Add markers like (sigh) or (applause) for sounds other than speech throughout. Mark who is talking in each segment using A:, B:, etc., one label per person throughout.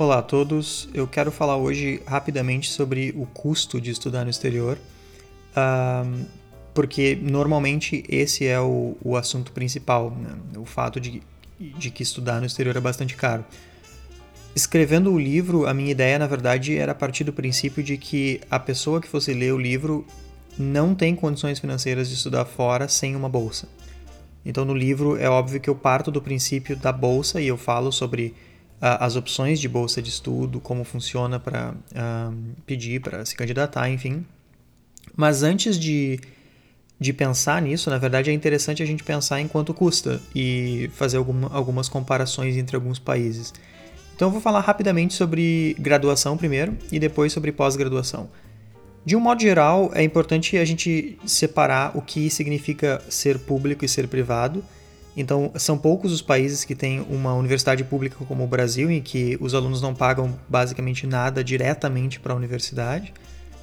A: Olá a todos, eu quero falar hoje rapidamente sobre o custo de estudar no exterior, uh, porque normalmente esse é o, o assunto principal, né? o fato de, de que estudar no exterior é bastante caro. Escrevendo o livro, a minha ideia, na verdade, era partir do princípio de que a pessoa que fosse ler o livro não tem condições financeiras de estudar fora sem uma bolsa. Então, no livro, é óbvio que eu parto do princípio da bolsa e eu falo sobre as opções de bolsa de estudo, como funciona para uh, pedir, para se candidatar, enfim. Mas antes de, de pensar nisso, na verdade, é interessante a gente pensar em quanto custa e fazer alguma, algumas comparações entre alguns países. Então eu vou falar rapidamente sobre graduação primeiro e depois sobre pós-graduação. De um modo geral, é importante a gente separar o que significa ser público e ser privado. Então, são poucos os países que têm uma universidade pública como o Brasil, em que os alunos não pagam basicamente nada diretamente para a universidade.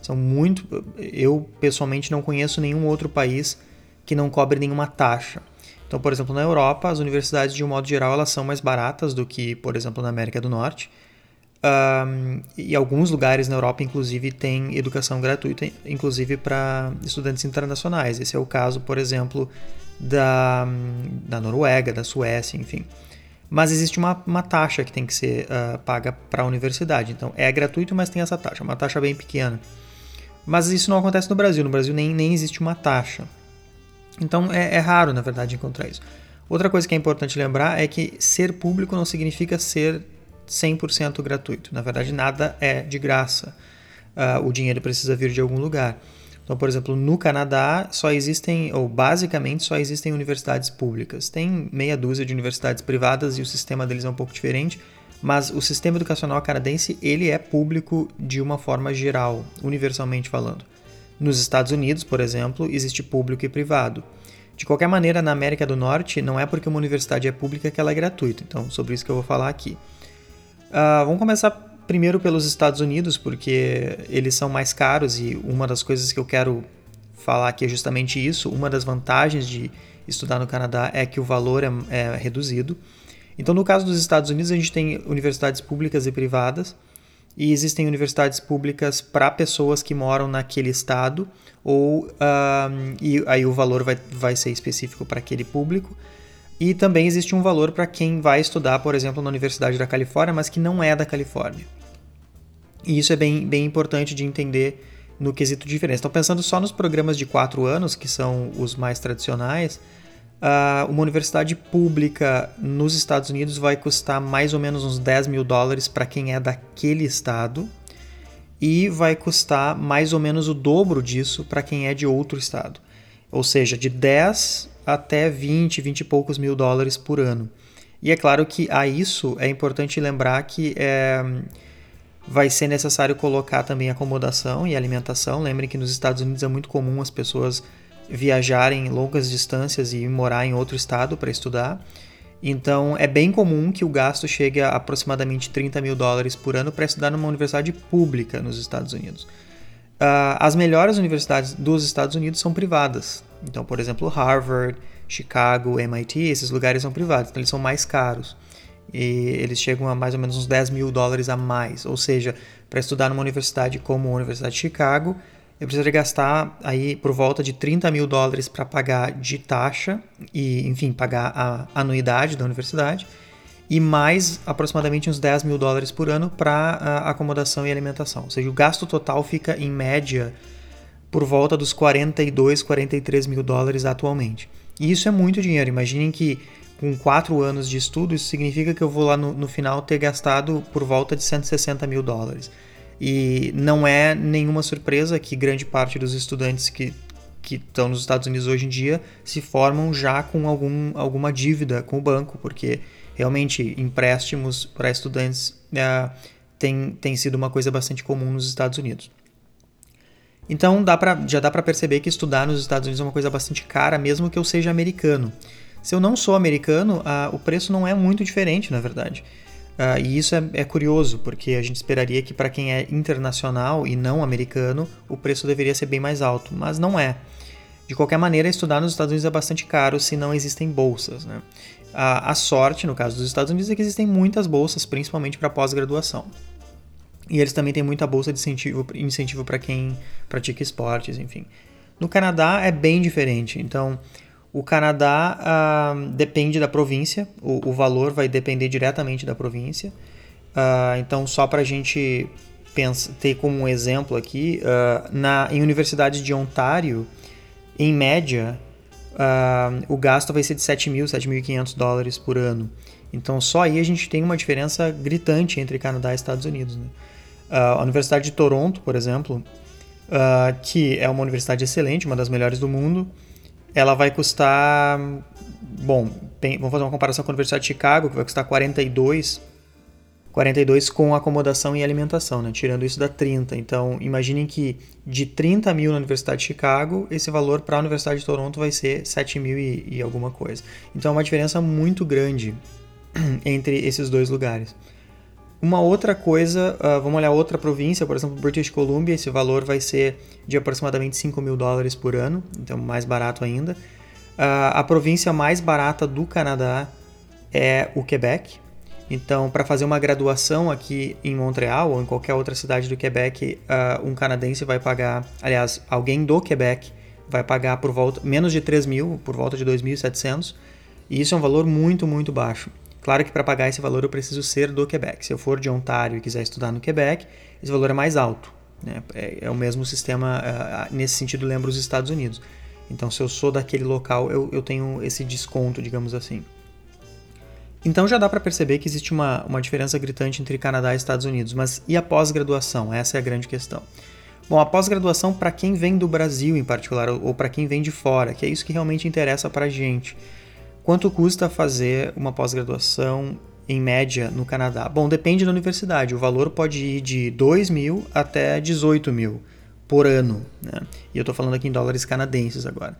A: São muito. Eu, pessoalmente, não conheço nenhum outro país que não cobre nenhuma taxa. Então, por exemplo, na Europa, as universidades, de um modo geral, elas são mais baratas do que, por exemplo, na América do Norte. Um, e alguns lugares na Europa, inclusive, têm educação gratuita, inclusive para estudantes internacionais. Esse é o caso, por exemplo, da, da Noruega, da Suécia, enfim. Mas existe uma, uma taxa que tem que ser uh, paga para a universidade. Então, é gratuito, mas tem essa taxa, uma taxa bem pequena. Mas isso não acontece no Brasil. No Brasil nem, nem existe uma taxa. Então é, é raro, na verdade, encontrar isso. Outra coisa que é importante lembrar é que ser público não significa ser 100% gratuito. Na verdade, nada é de graça. Uh, o dinheiro precisa vir de algum lugar. Então, por exemplo, no Canadá só existem, ou basicamente só existem universidades públicas. Tem meia dúzia de universidades privadas e o sistema deles é um pouco diferente, mas o sistema educacional canadense ele é público de uma forma geral, universalmente falando. Nos Estados Unidos, por exemplo, existe público e privado. De qualquer maneira, na América do Norte, não é porque uma universidade é pública que ela é gratuita. Então, sobre isso que eu vou falar aqui. Uh, vamos começar primeiro pelos Estados Unidos, porque eles são mais caros e uma das coisas que eu quero falar aqui é justamente isso. Uma das vantagens de estudar no Canadá é que o valor é, é reduzido. Então, no caso dos Estados Unidos, a gente tem universidades públicas e privadas e existem universidades públicas para pessoas que moram naquele estado, ou e aí o valor vai, vai ser específico para aquele público. E também existe um valor para quem vai estudar, por exemplo, na Universidade da Califórnia, mas que não é da Califórnia. E isso é bem, bem importante de entender no quesito diferença. Então, pensando só nos programas de quatro anos, que são os mais tradicionais, uh, uma universidade pública nos Estados Unidos vai custar mais ou menos uns 10 mil dólares para quem é daquele estado e vai custar mais ou menos o dobro disso para quem é de outro estado. Ou seja, de 10 até 20, 20 e poucos mil dólares por ano. E é claro que a isso é importante lembrar que é, vai ser necessário colocar também acomodação e alimentação. Lembrem que nos Estados Unidos é muito comum as pessoas viajarem longas distâncias e morar em outro estado para estudar. Então é bem comum que o gasto chegue a aproximadamente 30 mil dólares por ano para estudar numa universidade pública nos Estados Unidos. Uh, as melhores universidades dos Estados Unidos são privadas. Então, por exemplo, Harvard, Chicago, MIT, esses lugares são privados, então eles são mais caros. E eles chegam a mais ou menos uns 10 mil dólares a mais. Ou seja, para estudar numa universidade como a Universidade de Chicago, eu precisaria gastar aí por volta de 30 mil dólares para pagar de taxa e, enfim, pagar a anuidade da universidade e mais aproximadamente uns 10 mil dólares por ano para acomodação e alimentação. Ou seja, o gasto total fica em média por volta dos 42, 43 mil dólares atualmente. E isso é muito dinheiro. Imaginem que com 4 anos de estudo, isso significa que eu vou lá no, no final ter gastado por volta de 160 mil dólares. E não é nenhuma surpresa que grande parte dos estudantes que, que estão nos Estados Unidos hoje em dia se formam já com algum, alguma dívida com o banco, porque realmente empréstimos para estudantes é, tem, tem sido uma coisa bastante comum nos Estados Unidos. Então dá pra, já dá para perceber que estudar nos Estados Unidos é uma coisa bastante cara, mesmo que eu seja americano. Se eu não sou americano, o preço não é muito diferente, na verdade. E isso é, é, curioso, porque a gente esperaria que para quem é internacional e não americano, o preço deveria ser bem mais alto, mas não é. De qualquer maneira, estudar nos Estados Unidos é bastante caro se não existem bolsas. Né? A, a sorte, no caso dos Estados Unidos, é que existem muitas bolsas, principalmente para pós-graduação. E eles também têm muita bolsa de incentivo, incentivo para quem pratica esportes, enfim. No Canadá é bem diferente. Então, o Canadá ah, depende da província, o, o, valor vai depender diretamente da província. Ah, então, só para a gente pensa, ter como um exemplo aqui, ah, na, em universidades de Ontário, em média, o gasto vai ser de 7.000, 7.500 dólares por ano. Então, só aí a gente tem uma diferença gritante entre Canadá e Estados Unidos. Né? a Universidade de Toronto, por exemplo, uh, que é uma universidade excelente, uma das melhores do mundo, ela vai custar. Bom, tem, vamos fazer uma comparação com a Universidade de Chicago, que vai custar 42. 42 com acomodação e alimentação, né? tirando isso da 30. Então, imaginem que de 30 mil na Universidade de Chicago, esse valor para a Universidade de Toronto vai ser 7 mil e, e alguma coisa. Então, é uma diferença muito grande (clears throat) entre esses dois lugares. Uma outra coisa, uh, vamos olhar outra província, por exemplo, British Columbia, esse valor vai ser de aproximadamente 5 mil dólares por ano, então mais barato ainda. Uh, a província mais barata do Canadá é o Quebec. Então, para fazer uma graduação aqui em Montreal ou em qualquer outra cidade do Quebec, uh, um canadense vai pagar, aliás, alguém do Quebec vai pagar por volta menos de 3 mil, por volta de 2.700, e isso é um valor muito, muito baixo. Claro que para pagar esse valor eu preciso ser do Quebec. Se eu for de Ontário e quiser estudar no Quebec, esse valor é mais alto. Né? É, é, o mesmo sistema, uh, nesse sentido, lembra os Estados Unidos. Então, se eu sou daquele local, eu, eu tenho esse desconto, digamos assim. Então já dá para perceber que existe uma, uma diferença gritante entre Canadá e Estados Unidos. Mas e a pós-graduação? Essa é a grande questão. Bom, a pós-graduação para quem vem do Brasil em particular, ou, para quem vem de fora, que é isso que realmente interessa para a gente. Quanto custa fazer uma pós-graduação em média no Canadá? Bom, depende da universidade. O valor pode ir de 2 mil até 18 mil por ano. Né? E eu estou falando aqui em dólares canadenses agora.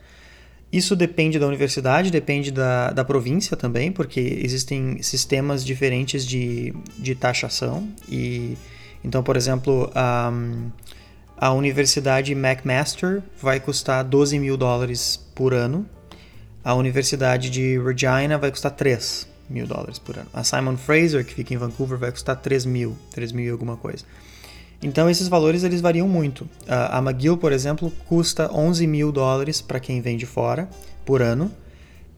A: Isso depende da universidade, depende da, da província também, porque existem sistemas diferentes de, de taxação. E então, por exemplo, a, a universidade McMaster vai custar 12 mil dólares por ano a Universidade de Regina vai custar 3 mil dólares por ano. A Simon Fraser, que fica em Vancouver, vai custar 3 mil, 3 mil e alguma coisa. Então esses valores eles variam muito. A McGill, por exemplo, custa 11 mil dólares para quem vem de fora por ano.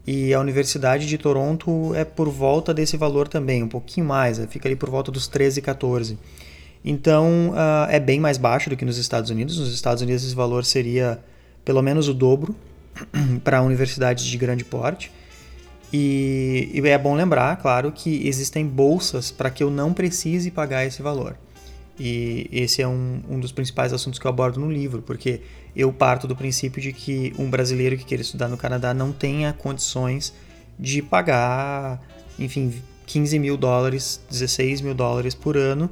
A: E a Universidade de Toronto é por volta desse valor também, um pouquinho mais, fica ali por volta dos 13, 14. Então uh, é bem mais baixo do que nos Estados Unidos. Nos Estados Unidos esse valor seria pelo menos o dobro (clears throat) para universidades de grande porte. E, e, é bom lembrar, claro, que existem bolsas para que eu não precise pagar esse valor. E esse é um, um dos principais assuntos que eu abordo no livro, porque eu parto do princípio de que um brasileiro que queira estudar no Canadá não tenha condições de pagar, enfim, 15 mil dólares, 16 mil dólares por ano,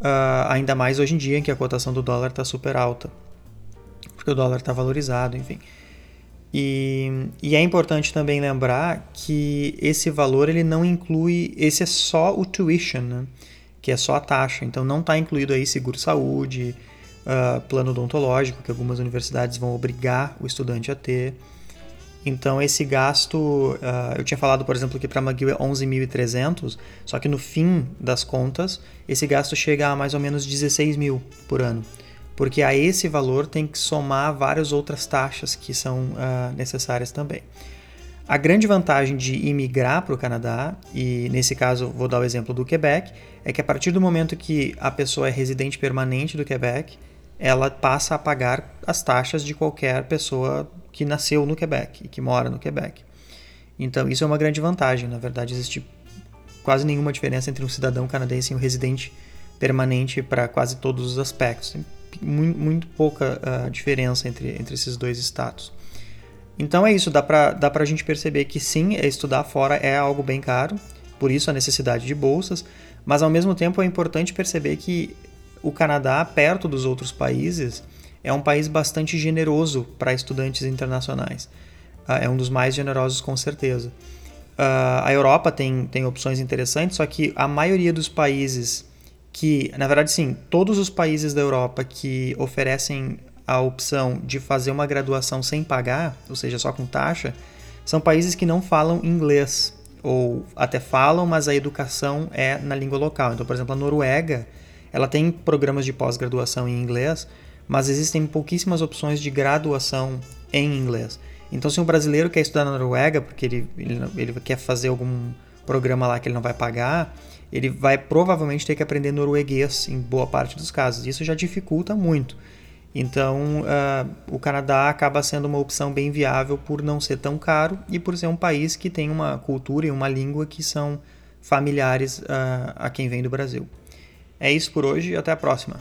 A: uh, ainda mais hoje em dia em que a cotação do dólar está super alta, porque o dólar está valorizado, enfim. E, e, é importante também lembrar que esse valor ele não inclui, esse é só o tuition, né? Que é só a taxa, então não está incluído aí seguro-saúde, uh, plano odontológico, que algumas universidades vão obrigar o estudante a ter. Então esse gasto, uh, eu tinha falado, por exemplo, que para McGill é 11.300, só que no fim das contas, esse gasto chega a mais ou menos 16 mil por ano porque a esse valor tem que somar várias outras taxas que são uh, necessárias também. A grande vantagem de imigrar para o Canadá, e nesse caso vou dar o exemplo do Quebec, é que a partir do momento que a pessoa é residente permanente do Quebec, ela passa a pagar as taxas de qualquer pessoa que nasceu no Quebec e que mora no Quebec. Então isso é uma grande vantagem. Na verdade, existe quase nenhuma diferença entre um cidadão canadense e um residente permanente para quase todos os aspectos muito, muito pouca uh, diferença entre, entre esses dois status. Então é isso, dá para dá a gente perceber que sim, estudar fora é algo bem caro, por isso a necessidade de bolsas, mas ao mesmo tempo é importante perceber que o Canadá, perto dos outros países, é um país bastante generoso para estudantes internacionais. Uh, é um dos mais generosos, com certeza. Uh, a Europa tem, tem opções interessantes, só que a maioria dos países que, na verdade, sim, todos os países da Europa que oferecem a opção de fazer uma graduação sem pagar, ou seja, só com taxa, são países que não falam inglês. ou até falam, mas a educação é na língua local. Então, por exemplo, a Noruega, ela tem programas de pós-graduação em inglês, mas existem pouquíssimas opções de graduação em inglês. Então, se um brasileiro quer estudar na Noruega, porque ele, ele, ele quer fazer algum programa lá que ele não vai pagar, ele vai provavelmente ter que aprender norueguês em boa parte dos casos. Isso já dificulta muito. Então, uh, o Canadá acaba sendo uma opção bem viável por não ser tão caro e por ser um país que tem uma cultura e uma língua que são familiares uh, a quem vem do Brasil. É isso por hoje e até a próxima.